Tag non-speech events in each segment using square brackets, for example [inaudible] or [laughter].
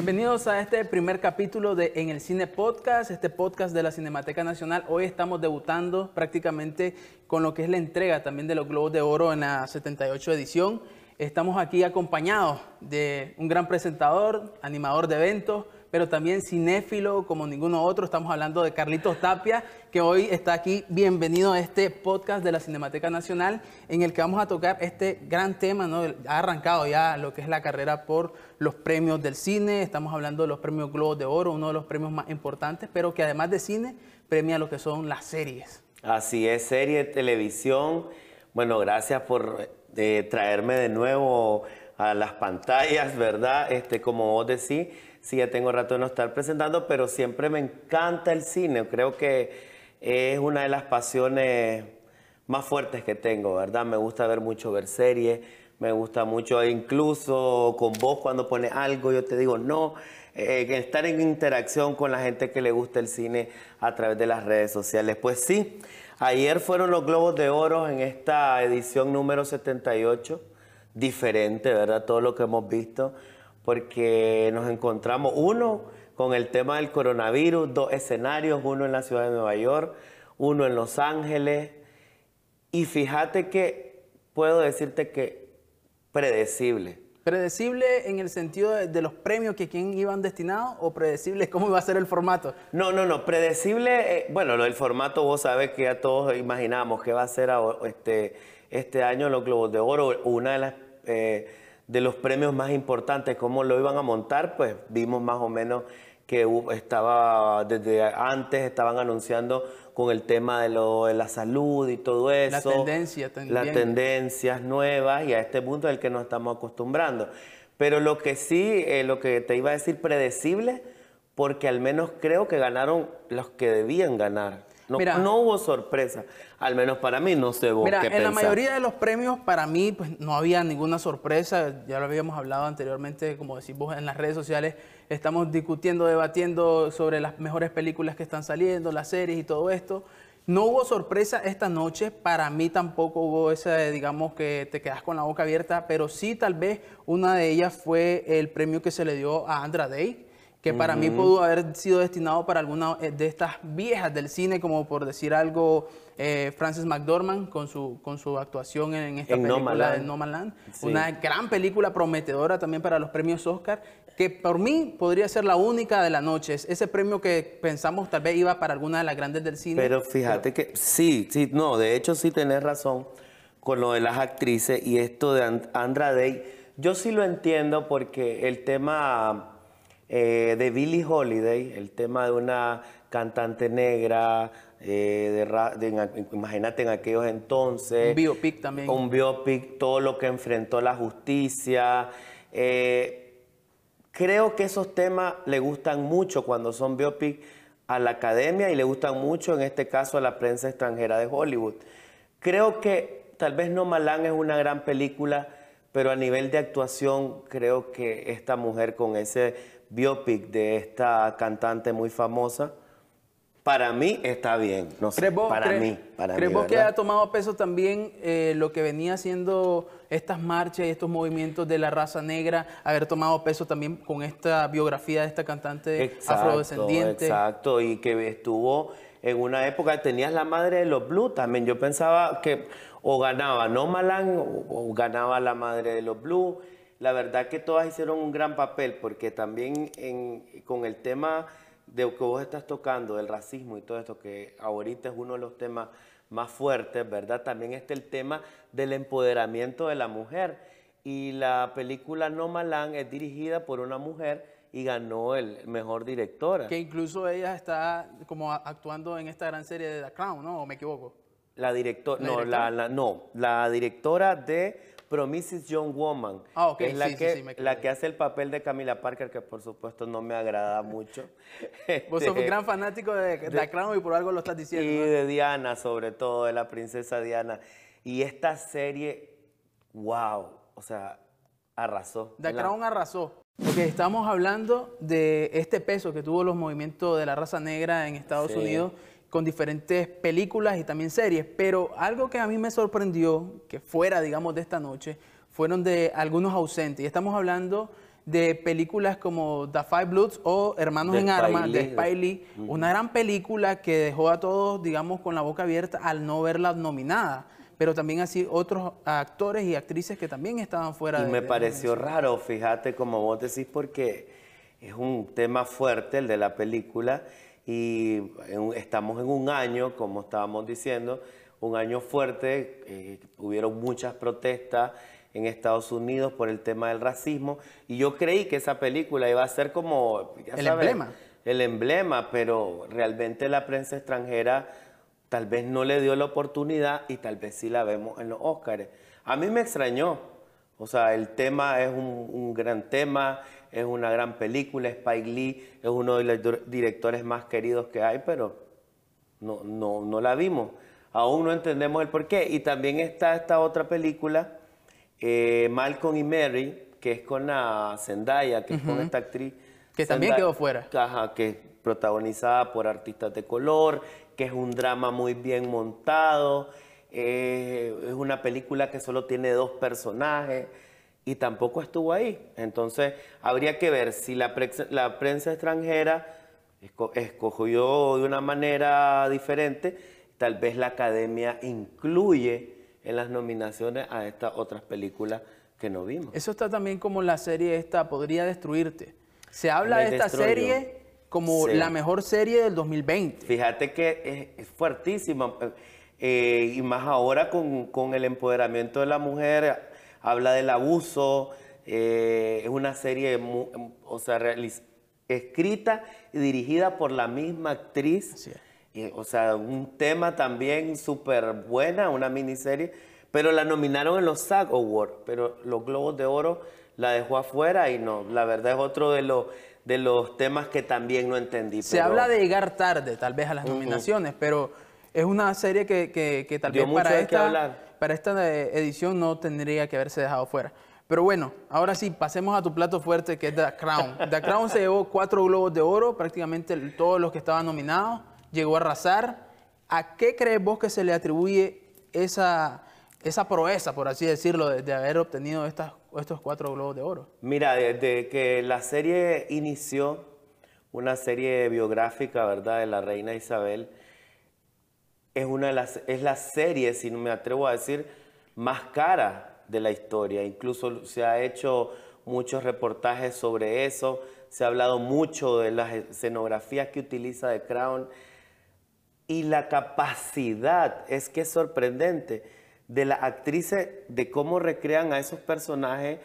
Bienvenidos a este primer capítulo de En el Cine Podcast, este podcast de la Cinemateca Nacional. Hoy estamos debutando prácticamente con lo que es la entrega también de los Globos de Oro en la 78 edición. Estamos aquí acompañados de un gran presentador, animador de eventos, pero también cinéfilo como ninguno otro. Estamos hablando de Carlitos Tapia, que hoy está aquí. Bienvenido a este podcast de la Cinemateca Nacional, en el que vamos a tocar este gran tema, ¿no? Ha arrancado ya lo que es la carrera por los premios del cine. Estamos hablando de los premios Globos de Oro, uno de los premios más importantes, pero que además de cine, premia lo que son las series. Así es, serie, televisión. Bueno, gracias por eh, traerme de nuevo a las pantallas, ¿verdad? Este, como vos decís sí ya tengo rato de no estar presentando, pero siempre me encanta el cine. Creo que es una de las pasiones más fuertes que tengo, ¿verdad? Me gusta ver mucho, ver series, me gusta mucho, incluso con vos cuando pones algo, yo te digo no. Eh, estar en interacción con la gente que le gusta el cine a través de las redes sociales. Pues sí, ayer fueron los Globos de Oro en esta edición número 78, diferente, ¿verdad? Todo lo que hemos visto porque nos encontramos uno con el tema del coronavirus, dos escenarios, uno en la ciudad de Nueva York, uno en Los Ángeles, y fíjate que puedo decirte que predecible. ¿Predecible en el sentido de, los premios que quién iban destinados o predecible cómo iba a ser el formato? No, no, no, predecible, eh, bueno, lo del formato vos sabés que ya todos imaginamos que va a ser este, este año los Globos de Oro, una de las... Eh, de los premios más importantes, cómo lo iban a montar, pues vimos más o menos que estaba desde antes estaban anunciando con el tema de, lo, de la salud y todo eso. La tendencia también. Las tendencias nuevas y a este punto al que nos estamos acostumbrando. Pero lo que sí, eh, lo que te iba a decir predecible, porque al menos creo que ganaron los que debían ganar. No, no hubo sorpresa, al menos para mí, no sé vos Mira, en la mayoría de los premios, para mí, pues no había ninguna sorpresa. Ya lo habíamos hablado anteriormente, como decís vos, en las redes sociales estamos discutiendo, debatiendo sobre las mejores películas que están saliendo, las series y todo esto. No hubo sorpresa esta noche, para mí tampoco hubo esa, digamos, que te quedas con la boca abierta, pero sí tal vez una de ellas fue el premio que se le dio a Andra Day que para mí pudo haber sido destinado para alguna eh, de estas viejas del cine, como por decir algo, eh, Frances McDormand con su, con su actuación en esta película de No Man Land. Una gran película prometedora también para los premios Oscar, que por mí podría ser la única de la noche. Es ese premio que pensamos tal vez iba para alguna de las grandes del cine. Pero fíjate que sí, sí, no, de hecho sí tenés razón con lo de las actrices y esto de Andra Day. Yo sí lo entiendo porque el tema eh, de Billie Holiday, el tema de una cantante negra, eh, de, imagínate en aquellos entonces. Un biopic también. Un biopic, todo lo que enfrentó la justicia. Eh, creo que esos temas le gustan mucho cuando son biopic a la academia y le gustan mucho en este caso a la prensa extranjera de Hollywood. Creo que tal vez No Malán es una gran película, pero a nivel de actuación creo que esta mujer con ese biopic de esta cantante muy famosa, para mí está bien. No sé, para mí. Para ¿Crees que ha tomado peso también eh, lo que venía haciendo estas marchas y estos movimientos de la raza negra, haber tomado peso también con esta biografía de esta cantante afrodescendiente? Exacto, y que estuvo en una época, tenías la madre de los Blues también. Yo pensaba que o ganaba No Malan o ganaba la madre de los Blues la verdad que todas hicieron un gran papel porque también con el tema de que vos estás tocando, del racismo y todo esto, que ahorita es uno de los temas más fuertes, ¿verdad? También está el tema del empoderamiento de la mujer. Y la película No Malán es dirigida por una mujer y ganó el mejor directora. Que incluso ella está como actuando en esta gran serie de The Crown, ¿no? ¿O me equivoco? La, directora, no, la, no, la directora de Promises Young Woman. Ah, Es la, que, la que hace el papel de Camila Parker, que por supuesto no me agrada mucho. [laughs] Vos sos un gran fanático de, de, Crown y por algo lo estás diciendo. Y de Diana, sobre todo, de la princesa Diana. Y esta serie, wow, o sea, arrasó. The Crown arrasó. Porque estamos hablando de este peso que tuvo los movimientos de la raza negra en Estados Unidos con diferentes películas y también series, pero algo que a mí me sorprendió, que fuera, digamos, de esta noche, fueron de algunos ausentes. Y estamos hablando de películas como The Five Bloods o Hermanos De en Armas de Lee. Spike Lee, una gran película que dejó a todos, digamos, con la boca abierta al no verla nominada, pero también así otros actores y actrices que también estaban fuera Y de me de- pareció raro, fíjate, como vos decís, porque es un tema fuerte el de la película y estamos en un año, como estábamos diciendo, un año fuerte, eh, hubieron muchas protestas en Estados Unidos por el tema del racismo y yo creí que esa película iba a ser como... ya El sabes, emblema. El emblema, pero realmente la prensa extranjera tal vez no le dio la oportunidad y tal vez sí la vemos en los Óscares. A mí me extrañó, o sea, el tema es un, un gran tema, es una gran película, Spike Lee es uno de los dir- directores más queridos que hay, pero no, no, no la vimos. Aún no entendemos el por qué. Y también está esta otra película, eh, Malcolm y Mary, que es con la Zendaya, que es con esta actriz. Que también quedó fuera. Ajá, que es protagonizada por artistas de color, que es un drama muy bien montado, eh, es una película que solo tiene dos personajes y tampoco estuvo ahí. Entonces, habría que ver si la, prex- la prensa extranjera esco- escogió de una manera diferente, tal vez la academia incluye en las nominaciones a estas otras películas que no vimos. Eso está también como la serie esta, Podría Destruirte. Se habla Me de esta destruyó. serie como Sí. la mejor serie del 2020. Fíjate que es, es fuertísima eh, y más ahora con, con el empoderamiento de la mujer, habla del abuso, eh, es una serie, o sea, realiz- escrita y dirigida por la misma actriz, y, o sea, un tema también súper buena, una miniserie, pero la nominaron en los SAG Awards, pero los Globos de Oro la dejó afuera y no, la verdad es otro de los, de los temas que también no entendí. Se pero- habla de llegar tarde, tal vez, a las nominaciones, pero es una serie que, que- que tal Dio vez mucho para esta, hablar. Para esta eh, edición no tendría que haberse dejado fuera. Pero bueno, ahora sí, pasemos a tu plato fuerte, que es The Crown. The Crown se llevó cuatro globos de oro, prácticamente todos los que estaban nominados, llegó a arrasar. ¿A qué crees vos que se le atribuye esa, esa proeza, por así decirlo, de, haber obtenido estos cuatro globos de oro? Mira, desde que la serie inició, una serie biográfica, ¿verdad?, de la reina Isabel, es, una de las, es la serie, si no me atrevo a decir, más cara de la historia. Incluso se ha hecho muchos reportajes sobre eso, se ha hablado mucho de las escenografías que utiliza The Crown y la capacidad, es que es sorprendente, de las actrices, de cómo recrean a esos personajes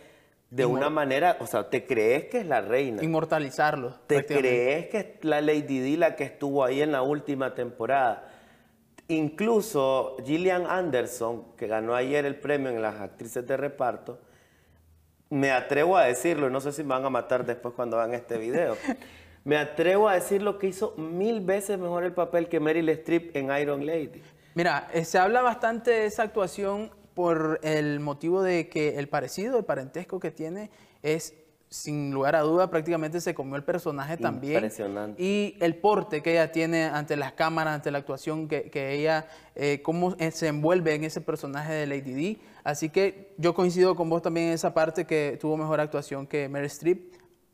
de una manera, o sea, te crees que es la reina. Inmortalizarlos. ¿Te crees que es la Lady Di la que estuvo ahí en la última temporada? Incluso Gillian Anderson, que ganó ayer el premio en las actrices de reparto, me atrevo a decirlo, y no sé si me van a matar después cuando vean este video. [laughs] Me atrevo a decir lo que hizo mil veces mejor el papel que Meryl Streep en Iron Lady. Mira, eh, se habla bastante de esa actuación por el motivo de que el parecido, el parentesco que tiene es, sin lugar a duda, prácticamente se comió el personaje también. Impresionante. Y el porte que ella tiene ante las cámaras, ante la actuación que, que ella, eh, cómo eh, se envuelve en ese personaje de Lady Di. Así que yo coincido con vos también en esa parte que tuvo mejor actuación que Meryl Streep.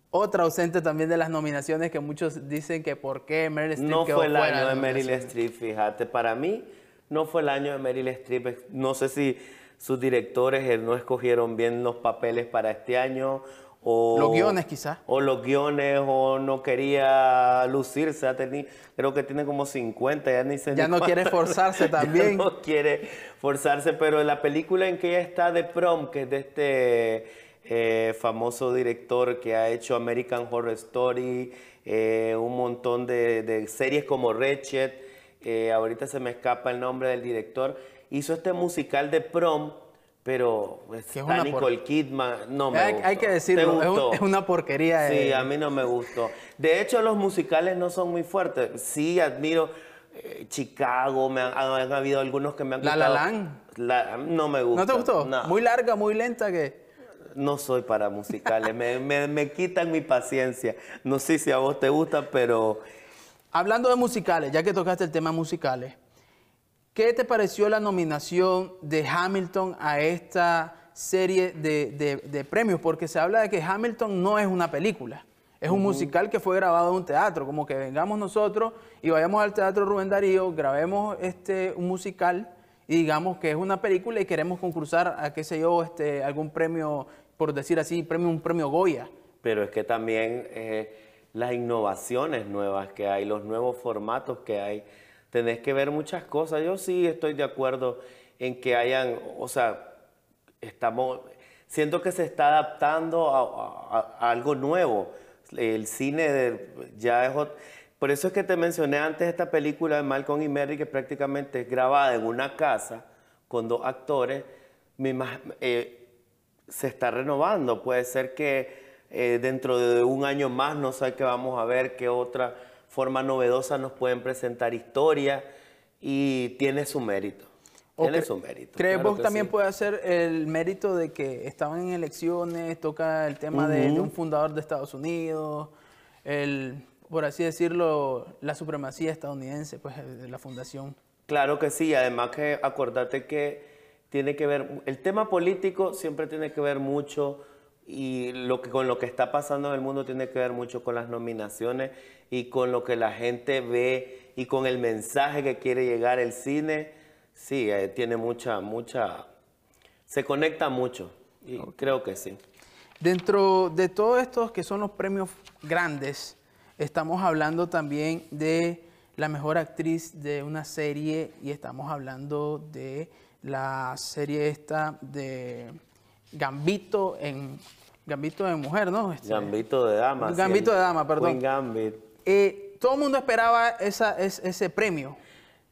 Otra ausente también de las nominaciones que muchos dicen que por qué Meryl Streep No quedó fue el fuera año de las Meryl. Streep, fíjate. Para mí, no fue el año de Meryl Streep. No sé si sus directores eh, no escogieron bien los papeles para este año. O, Los guiones, quizás. O los guiones, o no quería lucirse. ha teni- creo que tiene como 50, ya ni sé Ya ni no quiere [laughs] forzarse Ya también. no quiere forzarse, pero la película en que ella está de prom, que es de este eh, famoso director que ha hecho American Horror Story, eh, un montón de, de series como Ratchet, eh, ahorita se me escapa el nombre del director, hizo este musical de prom, pero está por- Nicole Kidman, no me Hay, gustó. hay que ¿Te decirlo, es, un- gustó? es una porquería. Sí, a mí no me gustó. De hecho, los musicales no son muy fuertes. Sí, admiro eh, Chicago, me han, han habido algunos que me han La La gustado. Land. La- no me gusta. ¿No te gustó? No, Muy larga, muy lenta que... no soy para musicales. me, me- me quitan mi paciencia. No sé si a vos te gusta, pero Hablando de musicales, ya que tocaste el tema musicales, ¿qué te pareció la nominación de Hamilton a esta serie de, premios, porque se habla de que Hamilton no es una película. Es un musical que fue grabado en un teatro, como que vengamos nosotros y vayamos al Teatro Rubén Darío, grabemos este, un musical y digamos que es una película y queremos concursar a, qué sé yo, este, algún premio, por decir así, premio, un premio Goya. Pero es que también eh, las innovaciones nuevas que hay, los nuevos formatos que hay, tenés que ver muchas cosas. Yo sí estoy de acuerdo en que hayan, o sea, estamos, siento que se está adaptando a, algo nuevo. El cine ya es... Por eso es que te mencioné antes esta película de Malcolm y Mary que prácticamente es grabada en una casa con dos actores. Eh, se está renovando. Puede ser que eh, dentro de un año más no sé qué vamos a ver, qué otra forma novedosa nos pueden presentar historia y tiene su mérito. Tiene su mérito. ¿Crees vos también puede hacer el mérito de que estaban en elecciones, toca el tema de, un fundador de Estados Unidos, el, por así decirlo, la supremacía estadounidense, pues de la fundación? Claro que sí, además que acordate que tiene que ver, el tema político siempre tiene que ver mucho y lo que, con lo que está pasando en el mundo tiene que ver mucho con las nominaciones y con lo que la gente ve y con el mensaje que quiere llegar el cine. Sí, eh, tiene mucha, mucha, se conecta mucho y creo que sí. Dentro de todos estos que son los premios grandes, estamos hablando también de la mejor actriz de una serie y estamos hablando de la serie esta de Gambito en Gambito de mujer, ¿no? Este, Gambito de dama. Gambito de dama, perdón. Gambit. Eh, todo el mundo esperaba esa, ese premio.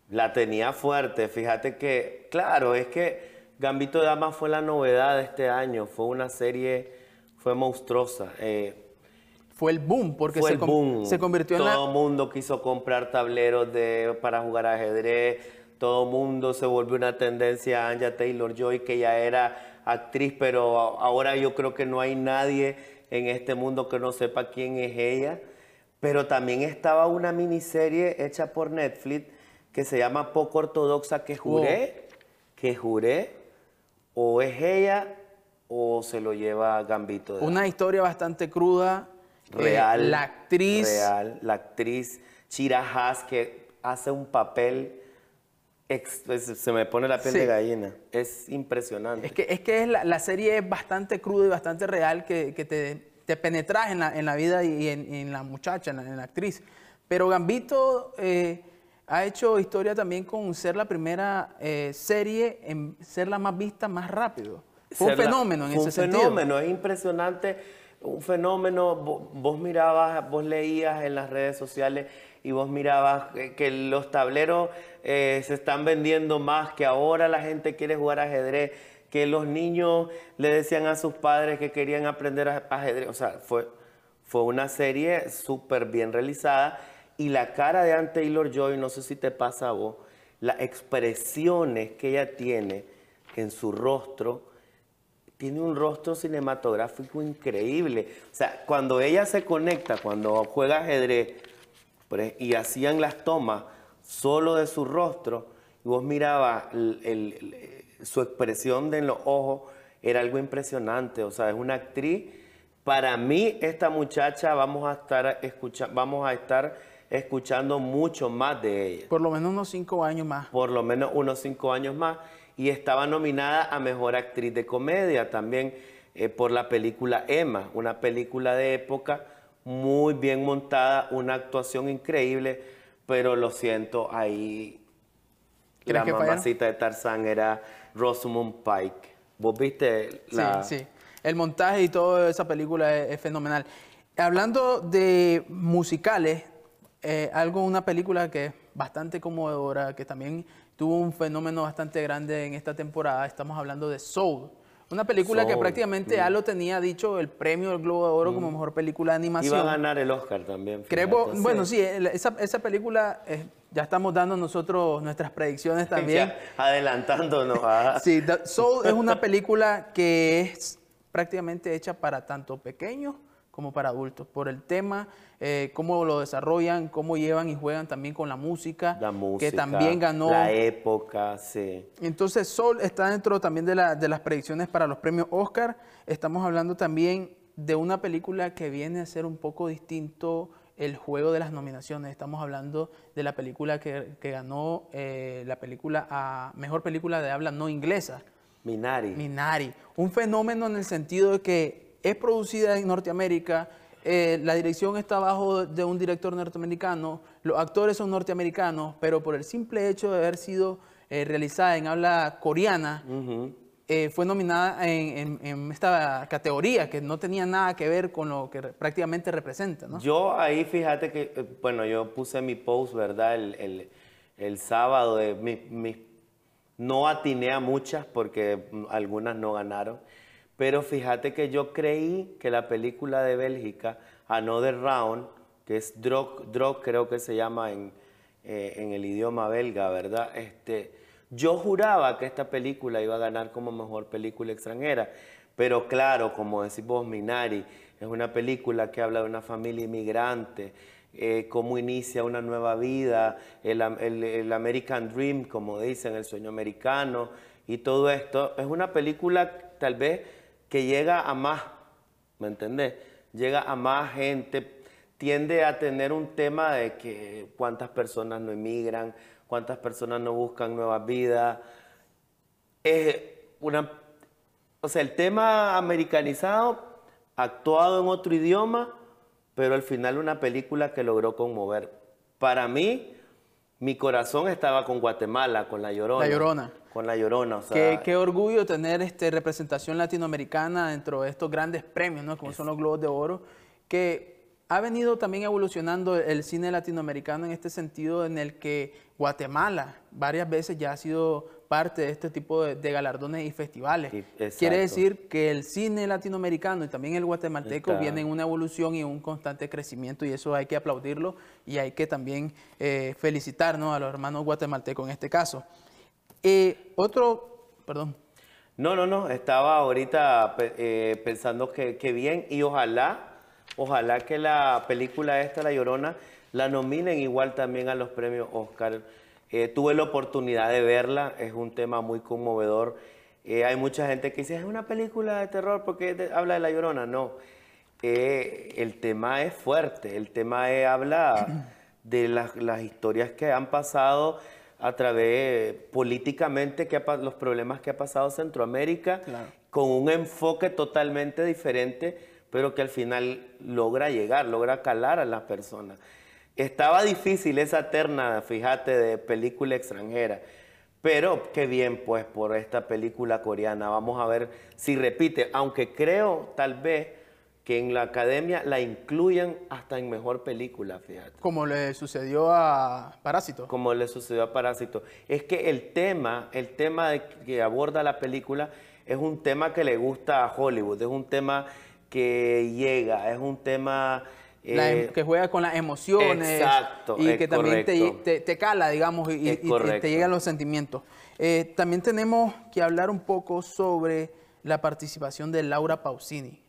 La tenía fuerte. Fíjate que, claro, es que Gambito de dama fue la novedad de este año. Fue una serie, fue monstruosa. Eh, fue el boom, porque se, boom. se convirtió en Todo el mundo quiso comprar tableros de, para jugar ajedrez. Todo el mundo se volvió una tendencia a Anja Taylor-Joy, que ya era actriz, pero ahora yo creo que no hay nadie en este mundo que no sepa quién es ella. Pero también estaba una miniserie hecha por Netflix que se llama Poco Ortodoxa, que juré, que juré, o es ella o se lo lleva Gambito. una historia bastante cruda. Eh, real. la actriz. Real, la actriz Chira Haas, que hace un papel se me pone la piel de gallina. Es impresionante. Es que, es que la, serie es bastante cruda y bastante real que, te, te, penetras en la, en la vida y en, la muchacha, en la, actriz. Pero Gambito eh, ha hecho historia también con ser la primera eh, serie en ser la más vista más rápido. Fue un fenómeno en ese sentido. Un fenómeno, es impresionante. Un fenómeno, vos mirabas, vos leías en las redes sociales y vos mirabas que los tableros eh, se están vendiendo más, que ahora la gente quiere jugar ajedrez, que los niños le decían a sus padres que querían aprender ajedrez. O sea, fue, fue una serie súper bien realizada y la cara de Anne Taylor Joy, no sé si te pasa a vos, las expresiones que ella tiene en su rostro, tiene un rostro cinematográfico increíble. O sea, cuando ella se conecta, cuando juega ajedrez, y hacían las tomas solo de su rostro, y vos mirabas su expresión de los ojos, era algo impresionante. O sea, es una actriz. Para mí, esta muchacha vamos a estar, escuchando vamos a estar escuchando mucho más de ella. Por lo menos unos cinco años más. Por lo menos unos cinco años más. Y estaba nominada a Mejor Actriz de Comedia también eh, por la película Emma, una película de época muy bien montada, una actuación increíble, pero lo siento, ahí la mamacita de Tarzán era Rosamund Pike. ¿Vos viste la...? Sí, sí. El montaje y toda esa película es, fenomenal. Hablando de musicales, eh, algo, una película que es bastante conmovedora, que también tuvo un fenómeno bastante grande en esta temporada, estamos hablando de Soul. Una película que prácticamente ya lo tenía dicho el premio del Globo de Oro como mm. mejor película de animación. Iba a ganar el Oscar también. Creo, bueno, sí, esa, esa película eh, ya estamos dando nosotros nuestras predicciones [laughs] también. adelantándonos. [laughs] sí, Soul es una [laughs] película que es prácticamente hecha para tanto pequeños como para adultos, por el tema, eh, cómo lo desarrollan, cómo llevan y juegan también con la música, La música. que también ganó. La época, sí. Entonces, Sol está dentro también de, la- de las predicciones para los premios Oscar. Estamos hablando también de una película que viene a ser un poco distinto el juego de las nominaciones. Estamos hablando de la película que, que ganó eh, la película a mejor película de habla no inglesa. Minari. Minari, un fenómeno en el sentido de que es producida en Norteamérica, eh, la dirección está bajo de un director norteamericano, los actores son norteamericanos, pero por el simple hecho de haber sido eh, realizada en habla coreana, eh, fue nominada en, en- en esta categoría que no tenía nada que ver con lo que prácticamente representa. ¿no? Yo ahí fíjate que, eh, bueno, yo puse mi post, ¿verdad? El, el- el sábado, de mi, mi- no atiné a muchas porque algunas no ganaron, pero fíjate que yo creí que la película de Bélgica, Another Round, que es Drog, Drog creo que se llama en, eh, en el idioma belga, ¿verdad? Este, yo juraba que esta película iba a ganar como mejor película extranjera, pero claro, como decís vos, Minari, es una película que habla de una familia inmigrante, eh, cómo inicia una nueva vida, el, el- el American Dream, como dicen, el sueño americano y todo esto. Es una película tal vez que llega a más, ¿me entendés? Llega a más gente, tiende a tener un tema de que cuántas personas no emigran, cuántas personas no buscan nuevas vidas. Es una, o sea, el tema americanizado, actuado en otro idioma, pero al final una película que logró conmover. Para mí, mi corazón estaba con Guatemala, con La Llorona. La Llorona. Con La Llorona, o sea, Qué, qué orgullo tener este, representación latinoamericana dentro de estos grandes premios, ¿no? como son los Globos de Oro, que ha venido también evolucionando el cine latinoamericano en este sentido en el que Guatemala varias veces ya ha sido parte de este tipo de, de galardones y festivales. Sí. Quiere decir que el cine latinoamericano y también el guatemalteco Está. vienen en una evolución y un constante crecimiento y eso hay que aplaudirlo y hay que también eh, felicitar ¿no? a los hermanos guatemaltecos en este caso. Eh, otro, perdón, No, no, no, estaba ahorita eh, pensando que, que bien y ojalá, ojalá que la película esta, La Llorona, la nominen igual también a los premios Oscar. Eh, tuve la oportunidad de verla, es un tema muy conmovedor. Eh, hay mucha gente que dice, es una película de terror porque de- habla de La Llorona. No, Eh, el tema es fuerte, el tema es- habla [clears throat] de las, las historias que han pasado a través políticamente, que ha los problemas que ha pasado Centroamérica, Claro. con un enfoque totalmente diferente, pero que al final logra llegar, logra calar a las personas. Estaba difícil esa terna, fíjate, de película extranjera. Pero qué bien, pues, por esta película coreana. Vamos a ver si repite, aunque creo tal vez que en la academia la incluyan hasta en mejor película, fíjate. como le sucedió a Parásito. Como le sucedió a Parásito. Es que el tema, el tema de- que aborda la película es un tema que le gusta a Hollywood, es un tema que llega, es un tema... La em- eh, que juega con las emociones exacto, y que también te, te- te cala, digamos, y, y- Es y te- llegan los sentimientos. Eh, también tenemos que hablar un poco sobre la participación de Laura Pausini.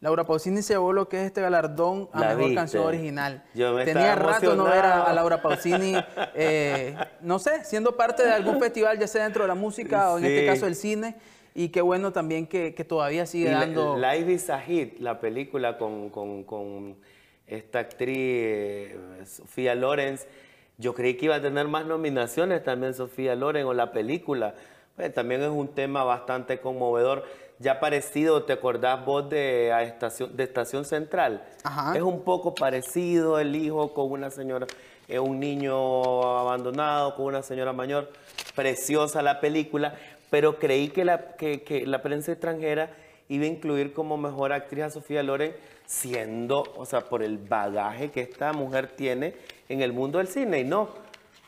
Laura Pausini se llevó lo que es este galardón a La mejor viste. canción original. Yo me Tenía rato no ver a, Laura Pausini, [laughs] eh, no sé, siendo parte de algún festival, ya sea dentro de la música o en este caso el cine. Y qué bueno también que, que todavía sigue Y dando... la- Life is a Hit, la película con, con- con esta actriz eh, Sofía Lorenz, yo creí que iba a tener más nominaciones también Sofía Loren o la película. Pues, también es un tema bastante conmovedor. Ya parecido, ¿te acordás vos de, a estación, de Estación Central? Ajá. Es un poco parecido el hijo con una señora, eh, un niño abandonado con una señora mayor. Preciosa la película, pero creí que la, que, que la prensa extranjera iba a incluir como mejor actriz a Sofía Loren, siendo, o sea, por el bagaje que esta mujer tiene en el mundo del cine. Y no,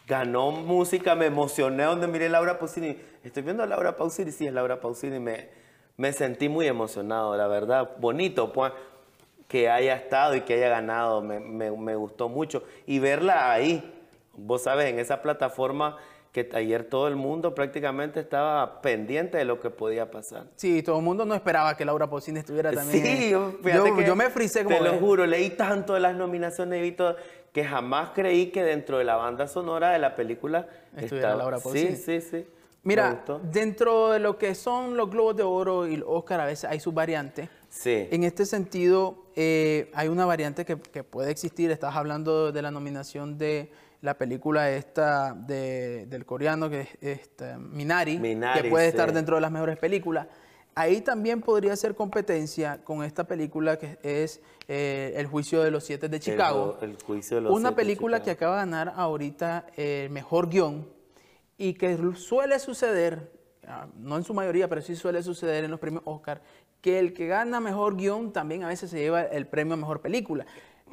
ganó música, me emocioné donde miré Laura Pausini. Estoy viendo a Laura Pausini, sí, es Laura Pausini, me, me sentí muy emocionado, la verdad. Bonito, pues, que haya estado y que haya ganado, me, me- me gustó mucho. Y verla ahí, vos sabes, en esa plataforma que ayer todo el mundo prácticamente estaba pendiente de lo que podía pasar. Sí, todo el mundo no esperaba que Laura Pausini estuviera también. Sí, yo, fíjate que yo me frisé como... Te lo juro, leí tanto de las nominaciones y todo, que jamás creí que dentro de la banda sonora de la película estuviera Laura Pausini. Sí, sí, sí. Mira, dentro de lo que son los Globos de Oro y el Oscar, a veces hay sus variantes. Sí. En este sentido, eh, hay una variante que, que puede existir. Estás hablando de la nominación de la película esta del coreano, que es este, Minari, que puede estar dentro de las mejores películas. Ahí también podría ser competencia con esta película que es eh, El juicio de los siete de Chicago. El, juicio de los Una película que acaba de ganar ahorita el mejor guion y que suele suceder, ah, no en su mayoría, pero sí suele suceder en los premios Oscar, que el que gana mejor guion también a veces se lleva el premio a mejor película.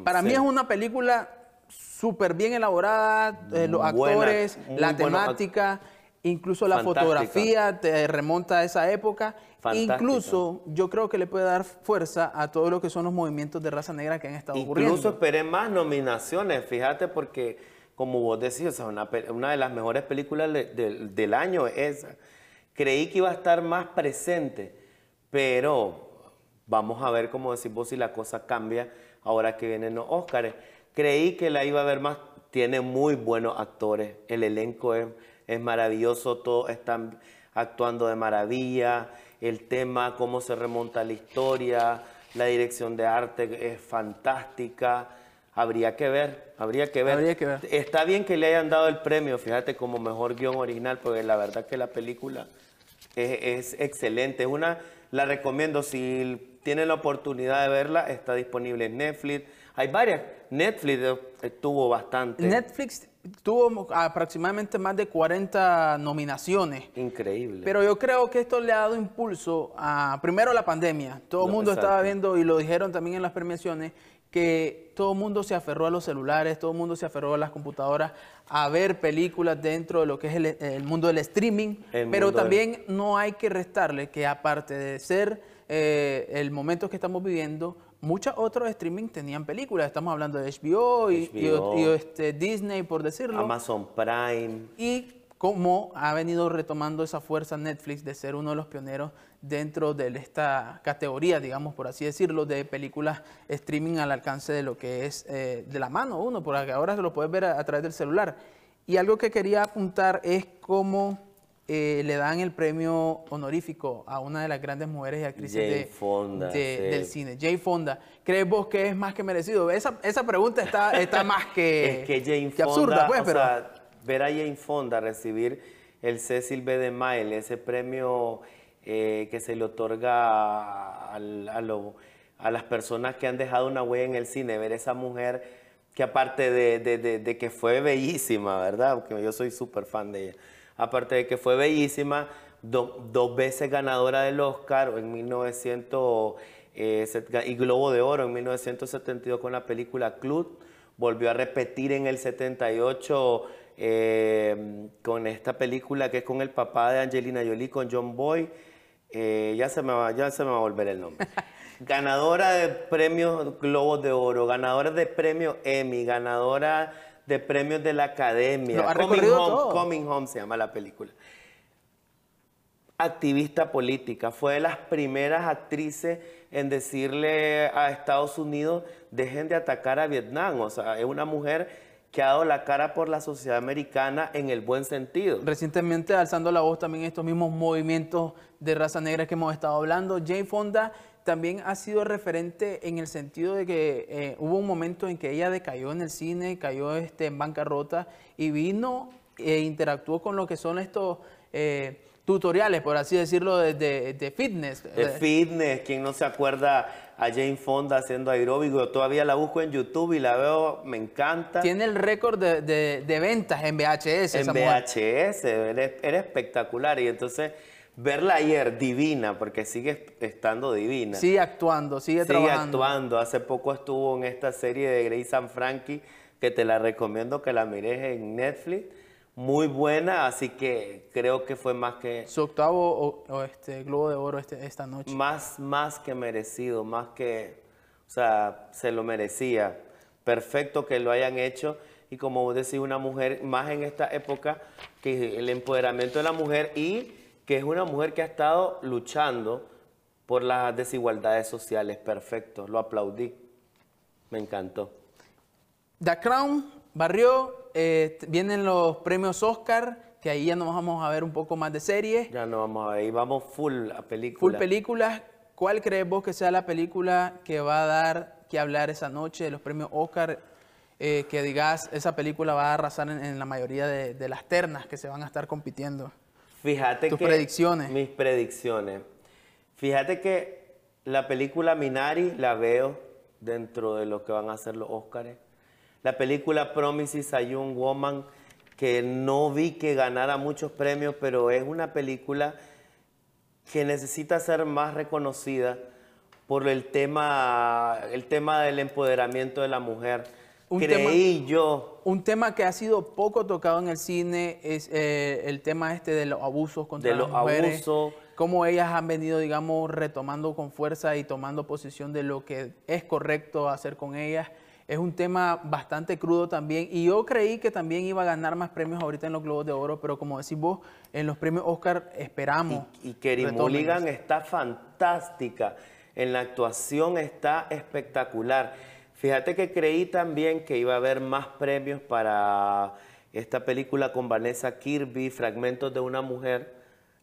Para mí es una película súper bien elaborada, eh, los actores, la temática, incluso la fotografía te remonta a esa época. Incluso yo creo que le puede dar fuerza a todo lo que son los movimientos de raza negra que han estado ocurriendo. Incluso esperé más nominaciones, fíjate, porque como vos decís, una, una de las mejores películas del año es esa. Creí que iba a estar más presente, pero vamos a ver, como decís vos, si la cosa cambia ahora que vienen los Óscares. Creí que la iba a ver más. Tiene muy buenos actores. El elenco es, es maravilloso. Todos están actuando de maravilla. El tema, cómo se remonta la historia. La dirección de arte es fantástica. Habría que ver, habría que ver. Habría que ver. Está bien que le hayan dado el premio, fíjate, como mejor guion original, porque la verdad que la película es, es excelente. Es una, la recomiendo, si tienen la oportunidad de verla, está disponible en Netflix hay varias. Netflix tuvo bastante. Netflix tuvo aproximadamente más de 40 nominaciones. Increíble. Pero yo creo que esto le ha dado impulso a, primero, la pandemia. Todo el mundo estaba viendo, y lo dijeron también en las premiaciones, que todo el mundo se aferró a los celulares, todo el mundo se aferró a las computadoras, a ver películas dentro de lo que es el, mundo del streaming. pero también no hay que restarle que aparte de ser eh, el momento que estamos viviendo, muchos otros streaming tenían películas. Estamos hablando de HBO, y, este, Disney, por decirlo. Amazon Prime. Y cómo ha venido retomando esa fuerza Netflix de ser uno de los pioneros dentro de esta categoría, digamos, por así decirlo, de películas streaming al alcance de lo que es eh, de la mano uno, porque ahora se lo puedes ver a través del celular. Y algo que quería apuntar es cómo eh, le dan el premio honorífico a una de las grandes mujeres y actrices de, del cine, Jane Fonda. ¿Crees vos que es más que merecido? Esa, esa pregunta está, está [laughs] más que, es que, Jane Fonda, absurda, pues, pero... ver a Jane Fonda recibir el Cecil B. DeMille, ese premio eh, que se le otorga a, a, las personas que han dejado una huella en el cine, ver esa mujer que aparte de, de que fue bellísima, ¿verdad? Porque yo soy súper fan de ella aparte de que fue bellísima, dos veces ganadora del Oscar en 1900 eh, y Globo de Oro en 1972 con la película Club, volvió a repetir en el 78 eh, con esta película que es con el papá de Angelina Jolie, con John Boy, eh, ya, se me va, ya se me va a volver el nombre. [laughs] ganadora de premios Globos de Oro, ganadora de premios Emmy, ganadora de premios de la academia. Coming Home, Coming Home se llama la película. Activista política, fue de las primeras actrices en decirle a Estados Unidos, dejen de atacar a Vietnam. O sea, es una mujer que ha dado la cara por la sociedad americana en el buen sentido. Recientemente alzando la voz también estos mismos movimientos de raza negra que hemos estado hablando. Jane Fonda también ha sido referente en el sentido de que eh, hubo un momento en que ella decayó en el cine, cayó este, en bancarrota y vino e interactuó con lo que son estos eh, tutoriales, por así decirlo, de, de, fitness. De fitness, quien no se acuerda a Jane Fonda haciendo aeróbico, todavía la busco en YouTube y la veo, me encanta. Tiene el récord de, ventas en VHS. En VHS, era espectacular y entonces verla ayer divina, porque sigue estando divina. Sigue actuando, sigue, sigue trabajando. actuando. Hace poco estuvo en esta serie de Grace and Frankie, que te la recomiendo que la mires en Netflix. Muy buena, así que creo que fue más que... Su octavo o, este, Globo de Oro este, esta noche. Más, más que merecido, más que... O sea, se lo merecía. Perfecto que lo hayan hecho y como vos decís, una mujer más en esta época que el empoderamiento de la mujer y que es una mujer que ha estado luchando por las desigualdades sociales. Perfecto, lo aplaudí. Me encantó. The Crown barrió, eh, vienen los premios Oscar, que ahí ya nos vamos a ver un poco más de series. Ya no vamos a ver, vamos full a películas. Full películas. ¿Cuál crees vos que sea la película que va a dar que hablar esa noche de los premios Oscar? Eh, que digas, esa película va a arrasar en, la mayoría de, las ternas que se van a estar compitiendo. Fíjate Tus predicciones. Mis predicciones. Fíjate que la película Minari la veo dentro de lo que van a ser los Oscars. La película Promises a Young Woman, que no vi que ganara muchos premios, pero es una película que necesita ser más reconocida por el tema, el tema del empoderamiento de la mujer. Un Creí yo. Un tema que ha sido poco tocado en el cine es eh, el tema este de los abusos contra las mujeres. De los abusos. Cómo ellas han venido, digamos, retomando con fuerza y tomando posición de lo que es correcto hacer con ellas. Es un tema bastante crudo también. Y yo creí que también iba a ganar más premios ahorita en los Globos de Oro, pero como decís vos, en los premios Oscar esperamos. Y, y Kerry Mulligan está fantástica en la actuación está espectacular. Fíjate que creí también que iba a haber más premios para esta película con Vanessa Kirby, Fragmentos de una mujer.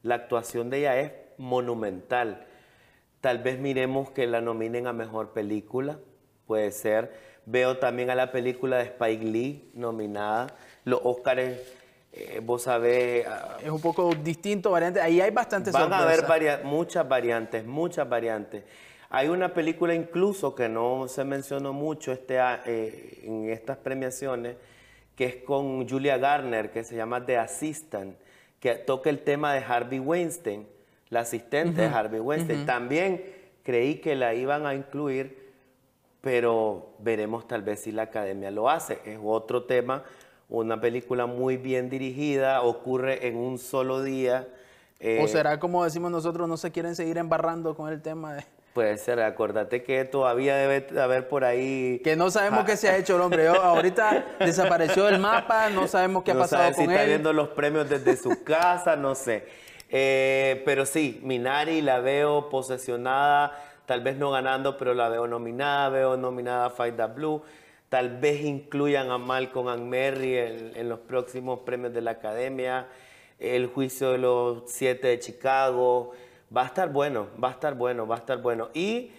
La actuación de ella es monumental. Tal vez miremos que la nominen a mejor película, puede ser. Veo también a la película de Spike Lee nominada. Los Oscars, eh, vos sabés... Ah, es un poco distinto, variante. Ahí hay bastantes Van a haber muchas variantes, muchas variantes. Hay una película incluso que no se mencionó mucho este, eh, en estas premiaciones, que es con Julia Garner, que se llama The Assistant, que toca el tema de Harvey Weinstein, la asistente de Harvey Weinstein. También creí que la iban a incluir, pero veremos tal vez si la academia lo hace. Es otro tema, una película muy bien dirigida, ocurre en un solo día. o eh, será como decimos nosotros, no se quieren seguir embarrando con el tema de... Puede ser, acuérdate que todavía debe haber por ahí... Que no sabemos qué se ha hecho el hombre. ahorita [laughs] desapareció el mapa, no sabemos qué ha pasado sabe con si está viendo los premios desde su [laughs] casa, no sé. Eh, pero sí, Minari la veo posesionada, tal vez no ganando, pero la veo nominada, veo nominada a Fight the Blue. Tal vez incluyan a Malcolm and Mary en, en los próximos premios de la Academia. El juicio de los siete de Chicago. Va a estar bueno, va a estar bueno, va a estar bueno. Y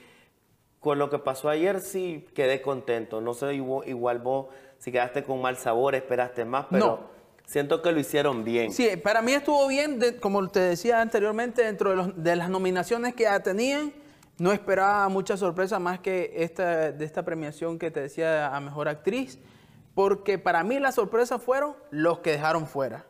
con lo que pasó ayer sí quedé contento. No sé igual vos si quedaste con mal sabor, esperaste más, pero siento que lo hicieron bien. Sí, para mí estuvo bien, como te decía anteriormente, dentro de, de, las nominaciones que ya tenían, no esperaba mucha sorpresa más que esta, de esta premiación que te decía a Mejor Actriz, porque para mí las sorpresas fueron los que dejaron fuera.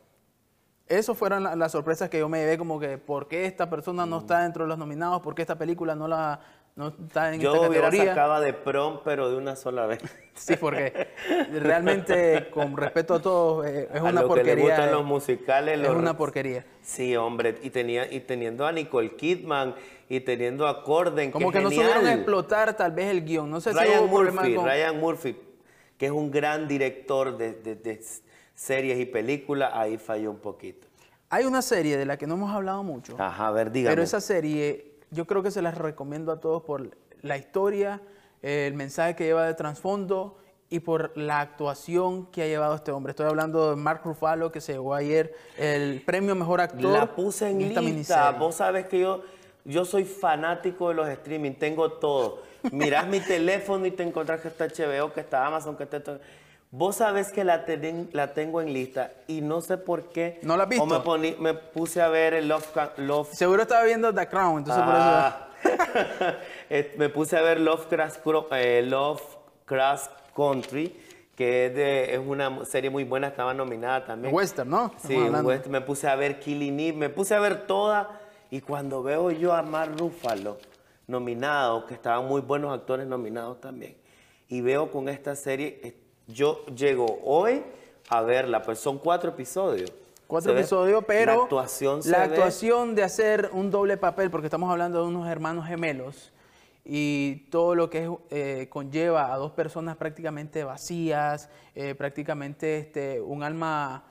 Eso fueron las sorpresas que yo me llevé, como que por qué esta persona no está dentro de los nominados, por qué esta película no la no está en yo esta categoría. Yo hubiera sacado de prom, pero de una sola vez. [laughs] Sí, porque realmente, con respeto a todos, eh, es una porquería. Que le gustan los musicales. Es una porquería. Sí, hombre, y, tenía, y teniendo a Nicole Kidman y teniendo a Corden, Como que, no supieron explotar tal vez el guion. No sé Ryan si hubo Murphy, con... Ryan Murphy, que es un gran director de, de, de series y películas, ahí falló un poquito. Hay una serie de la que no hemos hablado mucho. Ajá, a ver, dígame. Pero esa serie yo creo que se las recomiendo a todos por la historia, el mensaje que lleva de trasfondo y por la actuación que ha llevado este hombre. Estoy hablando de Mark Ruffalo, que se llevó ayer el premio Mejor Actor. La puse en lista. Vos sabes que yo, yo soy fanático de los streaming, tengo todo. Mirás mi teléfono y te encontrás que está HBO, que está Amazon, que está... Todo. Vos sabés que la, la tengo en lista y no sé por qué. ¿No la has visto? O me, me puse a ver el Love, Love... Seguro estaba viendo The Crown, entonces por eso... Ah. [laughs] me puse a ver Love Crash, eh, Country, que es, de, es, una serie muy buena, estaba nominada también. Western, ¿no? Sí, western. Me puse a ver Killing Eve, me puse a ver toda y cuando veo yo a Mark Ruffalo nominado, que estaban muy buenos actores nominados también, y veo con esta serie yo llego hoy a verla, pues son cuatro episodios. Cuatro episodios, pero la actuación, la actuación de hacer un doble papel, porque estamos hablando de unos hermanos gemelos, y todo lo que eh, conlleva a dos personas prácticamente vacías, eh, prácticamente este, un alma...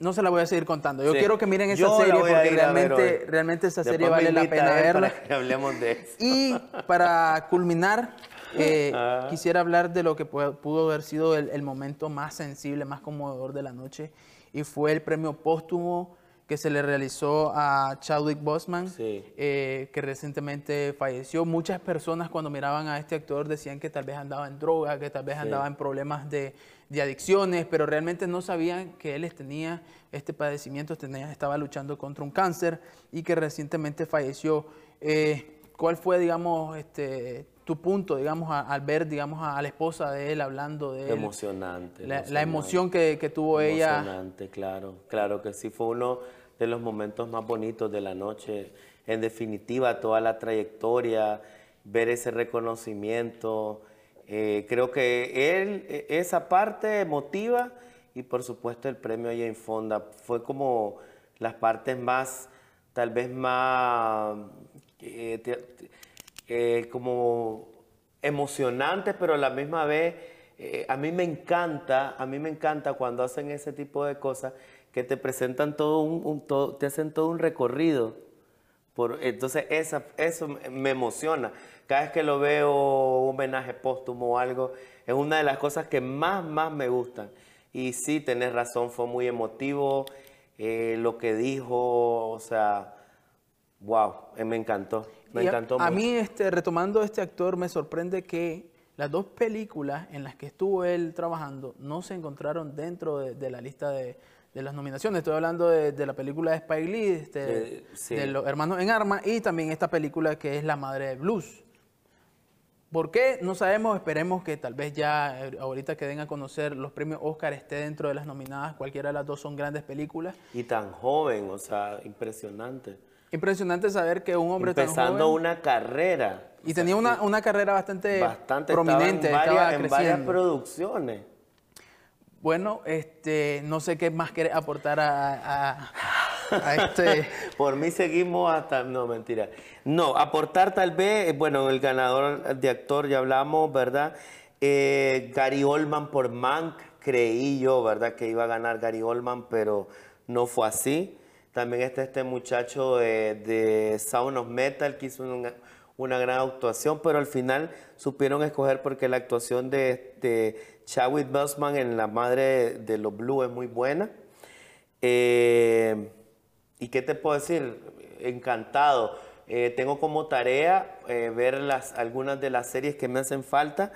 No se la voy a seguir contando. Yo quiero que miren esa serie porque realmente, realmente esa serie vale la pena verla. Para que hablemos de eso. Y para culminar, [laughs] eh, ah. quisiera hablar de lo que pudo haber sido el, el momento más sensible, más conmovedor de la noche, y fue el premio póstumo que se le realizó a Chadwick Boseman, eh, que recientemente falleció. Muchas personas cuando miraban a este actor decían que tal vez andaba en droga, que tal vez andaba en problemas de, adicciones, pero realmente no sabían que él tenía este padecimiento, tenía, estaba luchando contra un cáncer y que recientemente falleció. Eh, ¿Cuál fue, digamos, este, tu punto, digamos, al ver, digamos, a, la esposa de él hablando de él? Emocionante. La, emoción que, que tuvo ella. Emocionante, claro. Claro que sí, fue uno de los momentos más bonitos de la noche. En definitiva, toda la trayectoria, ver ese reconocimiento. Eh, creo que él, e, esa parte emotiva y por supuesto el premio Jane Fonda fue como las partes más, tal vez más, eh, eh, como emocionantes, pero a la misma vez a mí me encanta, a mí me encanta cuando hacen ese tipo de cosas que te presentan todo un, te hacen todo un recorrido. Por, entonces esa, eso me emociona. Cada vez que lo veo, un homenaje póstumo o algo, es una de las cosas que más, más me gustan. Y sí, tenés razón, fue muy emotivo eh, lo que dijo, o sea, wow, eh, me encantó, me encantó. A, mí, este, retomando este actor, me sorprende que las dos películas en las que estuvo él trabajando no se encontraron dentro de la lista de, de las nominaciones. Estoy hablando de, la película de Spike Lee, este, de los hermanos en armas, y también esta película que es La Madre de Blues. ¿Por qué? No sabemos, esperemos que tal vez ya eh, ahorita que den a conocer los premios Oscar esté dentro de las nominadas, cualquiera de las dos son grandes películas. Y tan joven, o sea, impresionante. Impresionante saber que un hombre Empezando tan joven... una carrera. Y tenía una, una, carrera bastante, bastante prominente. Estaba en varias, en varias producciones. Bueno, este, no sé qué más quieres aportar a, este. [laughs] Por mí seguimos hasta. No, mentira. No, aportar tal vez, bueno, el ganador de actor ya hablamos, ¿verdad? Eh, Gary Oldman por Mank, creí yo, ¿verdad? Que iba a ganar Gary Oldman, pero no fue así. También está este muchacho de, Sound of Metal que hizo una, una, gran actuación, pero al final supieron escoger porque la actuación de, de Chadwick Boseman en La Madre de los Blue es muy buena. Eh, ¿Y qué te puedo decir? Encantado. Eh, tengo como tarea eh, ver las, algunas de las series que me hacen falta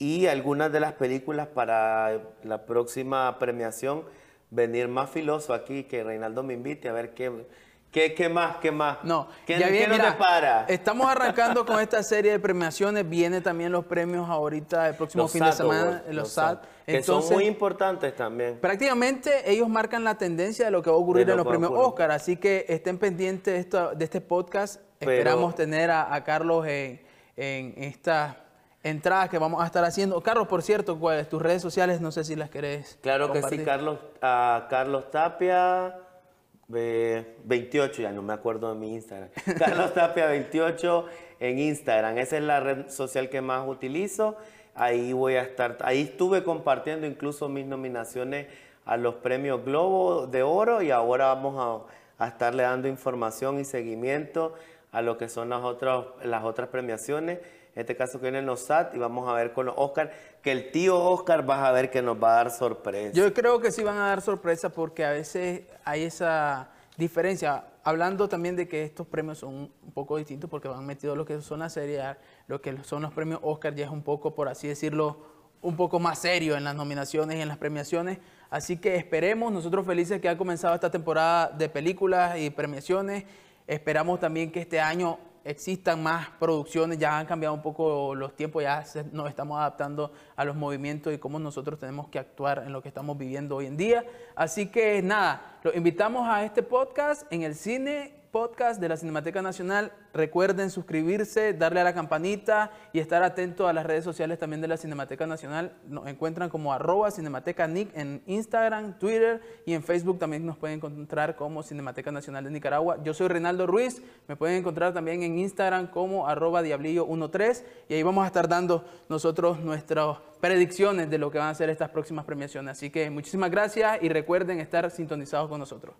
y algunas de las películas para la próxima premiación. Venir más filoso aquí, que Reinaldo me invite a ver qué, ¿Qué, ¿Qué, más? ¿Qué más? No, ¿Qué, ya ¿qué nos para? Estamos arrancando con [laughs] esta serie de premiaciones. Viene también los premios ahorita el próximo fin de semana, los, SAT. Que son muy importantes también. Prácticamente ellos marcan la tendencia de lo que va a ocurrir en los premios Oscar. Así que estén pendientes de, esto, de este podcast. Esperamos tener a, Carlos en, en estas entradas que vamos a estar haciendo. Carlos, por cierto, ¿cuáles? Tus redes sociales, no sé si las querés. Claro que sí, Carlos, a Carlos Tapia. 28, ya no me acuerdo de mi Instagram. [laughs] Carlos Tapia 28 en Instagram. Esa es la red social que más utilizo. Ahí voy a estar, ahí estuve compartiendo incluso mis nominaciones a los premios Globo de Oro y ahora vamos a, a estarle dando información y seguimiento a lo que son las otras, las otras premiaciones. En este caso que viene los SAT y vamos a ver con los Oscar, que el tío Oscar vas a ver que nos va a dar sorpresa. Yo creo que sí van a dar sorpresa porque a veces hay esa diferencia. Hablando también de que estos premios son un poco distintos porque van metido lo que son las series, lo que son los premios Oscar ya es un poco, por así decirlo, un poco más serio en las nominaciones y en las premiaciones. Así que esperemos, nosotros felices que ha comenzado esta temporada de películas y premiaciones. Esperamos también que este año existan más producciones, ya han cambiado un poco los tiempos, ya nos estamos adaptando a los movimientos y cómo nosotros tenemos que actuar en lo que estamos viviendo hoy en día. Así que nada, los invitamos a este podcast en el cine podcast de la Cinemateca Nacional. Recuerden suscribirse, darle a la campanita y estar atento a las redes sociales también de la Cinemateca Nacional. Nos encuentran como arroba Cinemateca Nick en Instagram, Twitter y en Facebook también nos pueden encontrar como Cinemateca Nacional de Nicaragua. Yo soy Reinaldo Ruiz, me pueden encontrar también en Instagram como arroba Diablillo13 y ahí vamos a estar dando nosotros nuestras predicciones de lo que van a ser estas próximas premiaciones. Así que muchísimas gracias y recuerden estar sintonizados con nosotros.